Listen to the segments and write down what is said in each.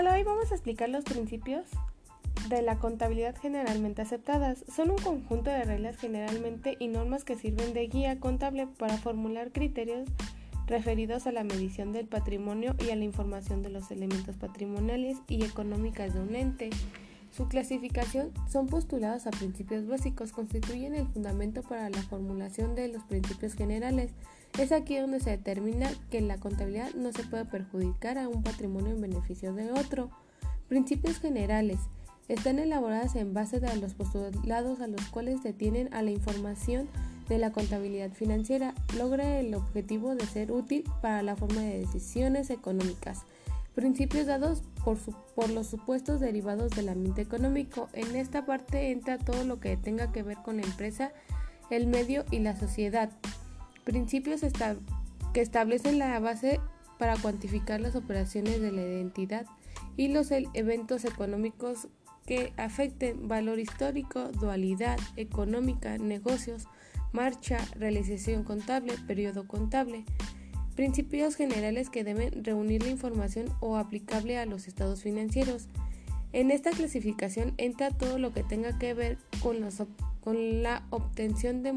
Hola, hoy vamos a explicar los principios de la contabilidad generalmente aceptadas. Son un conjunto de reglas generalmente y normas que sirven de guía contable para formular criterios referidos a la medición del patrimonio y a la información de los elementos patrimoniales y económicas de un ente. Su clasificación son postulados a principios básicos, constituyen el fundamento para la formulación de los principios generales. Es aquí donde se determina que la contabilidad no se puede perjudicar a un patrimonio en beneficio de otro. Principios generales están elaboradas en base a los postulados a los cuales detienen a la información de la contabilidad financiera. Logra el objetivo de ser útil para la forma de decisiones económicas. Principios dados por, los supuestos derivados del ambiente económico. En esta parte entra todo lo que tenga que ver con la empresa, el medio y la sociedad. Principios que establecen la base para cuantificar las operaciones de la identidad y los eventos económicos que afecten valor histórico, dualidad económica, negocios, marcha, realización contable, periodo contable. Principios generales que deben reunir la información o aplicable a los estados financieros. En esta clasificación entra todo lo que tenga que ver con, la obtención de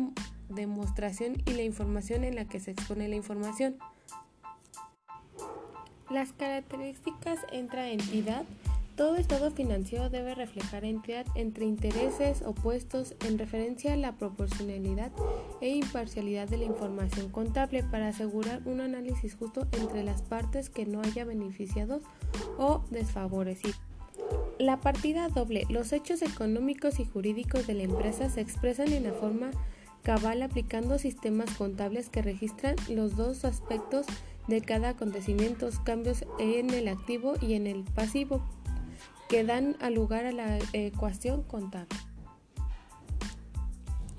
demostración y la información en la que se expone la información. Las características entra entidad. Todo estado financiero debe reflejar entidad entre intereses opuestos en referencia a la proporcionalidad e imparcialidad de la información contable para asegurar un análisis justo entre las partes que no haya beneficiados o desfavorecidos. La partida doble. Los hechos económicos y jurídicos de la empresa se expresan en la forma cabal aplicando sistemas contables que registran los dos aspectos de cada acontecimiento, cambios en el activo y en el pasivo que dan lugar a la ecuación contable.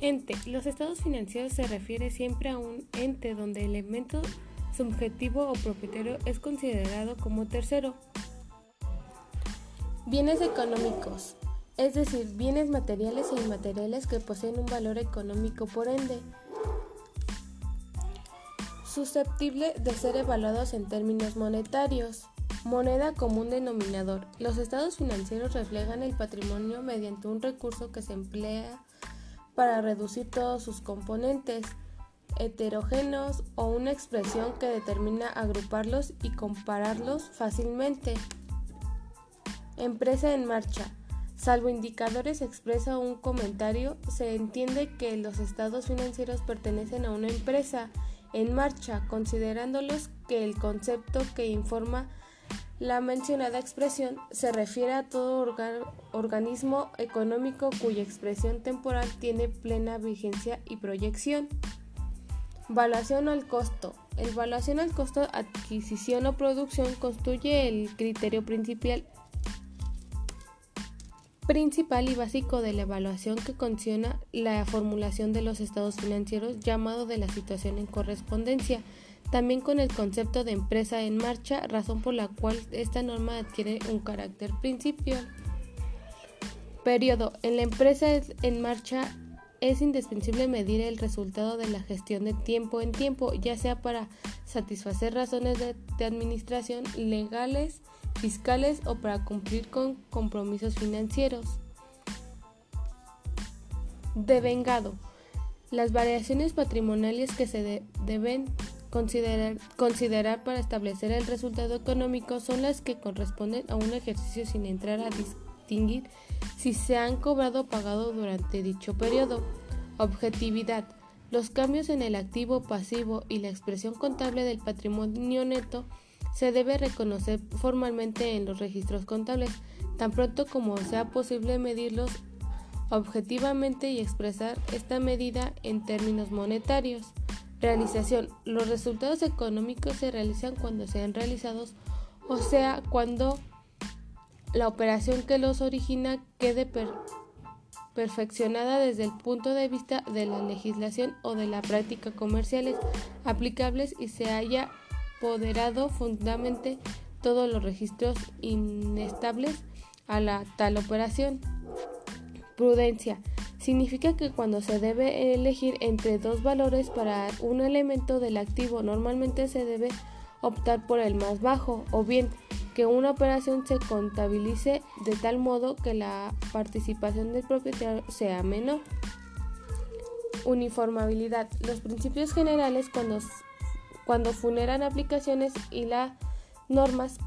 Ente. Los estados financieros se refiere siempre a un ente donde el elemento subjetivo o propietario es considerado como tercero. Bienes económicos, es decir, bienes materiales e inmateriales que poseen un valor económico por ende, susceptible de ser evaluados en términos monetarios. Moneda como un denominador. Los estados financieros reflejan el patrimonio mediante un recurso que se emplea para reducir todos sus componentes heterogéneos o una expresión que determina agruparlos y compararlos fácilmente. Empresa en marcha. Salvo indicadores expresa un comentario, se entiende que los estados financieros pertenecen a una empresa en marcha, considerándolos que el concepto que informa la mencionada expresión se refiere a todo organismo económico cuya expresión temporal tiene plena vigencia y proyección. Valuación al costo. El evaluación al costo adquisición o producción constituye el criterio principal, principal y básico de la evaluación que condiciona la formulación de los estados financieros llamado de la situación en correspondencia también con el concepto de empresa en marcha, razón por la cual esta norma adquiere un carácter principal. Periodo. En la empresa en marcha es indispensable medir el resultado de la gestión de tiempo en tiempo, ya sea para satisfacer razones de, de administración legales, fiscales o para cumplir con compromisos financieros. Devengado. Las variaciones patrimoniales que se deben considerar, para establecer el resultado económico son las que corresponden a un ejercicio sin entrar a distinguir si se han cobrado o pagado durante dicho periodo. Objetividad. Los cambios en el activo pasivo y la expresión contable del patrimonio neto se debe reconocer formalmente en los registros contables, tan pronto como sea posible medirlos objetivamente y expresar esta medida en términos monetarios. Realización. Los resultados económicos se realizan cuando sean realizados, o sea, cuando la operación que los origina quede perfeccionada desde el punto de vista de la legislación o de la práctica comerciales aplicables y se haya poderado fundamentalmente todos los registros inestables a la tal operación. Prudencia. Significa que cuando se debe elegir entre dos valores para un elemento del activo, normalmente se debe optar por el más bajo, o bien que una operación se contabilice de tal modo que la participación del propietario sea menor. Uniformabilidad. Los principios generales cuando, cuando funeran aplicaciones y las normas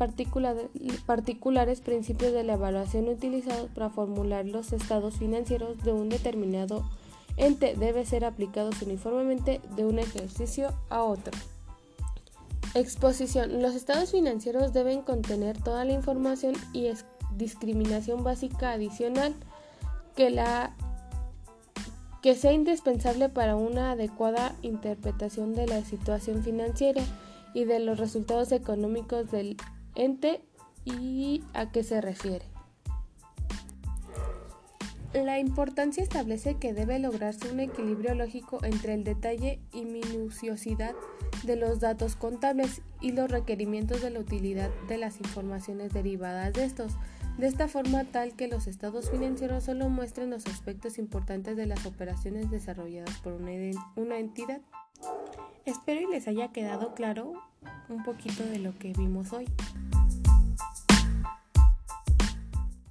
particulares principios de la evaluación utilizados para formular los estados financieros de un determinado ente debe ser aplicados uniformemente de un ejercicio a otro. Exposición. Los estados financieros deben contener toda la información y discriminación básica adicional que, la, que sea indispensable para una adecuada interpretación de la situación financiera y de los resultados económicos del ente y a qué se refiere. La importancia establece que debe lograrse un equilibrio lógico entre el detalle y minuciosidad de los datos contables y los requerimientos de la utilidad de las informaciones derivadas de estos, de esta forma tal que los estados financieros solo muestren los aspectos importantes de las operaciones desarrolladas por una, una entidad. Espero y les haya quedado claro un poquito de lo que vimos hoy.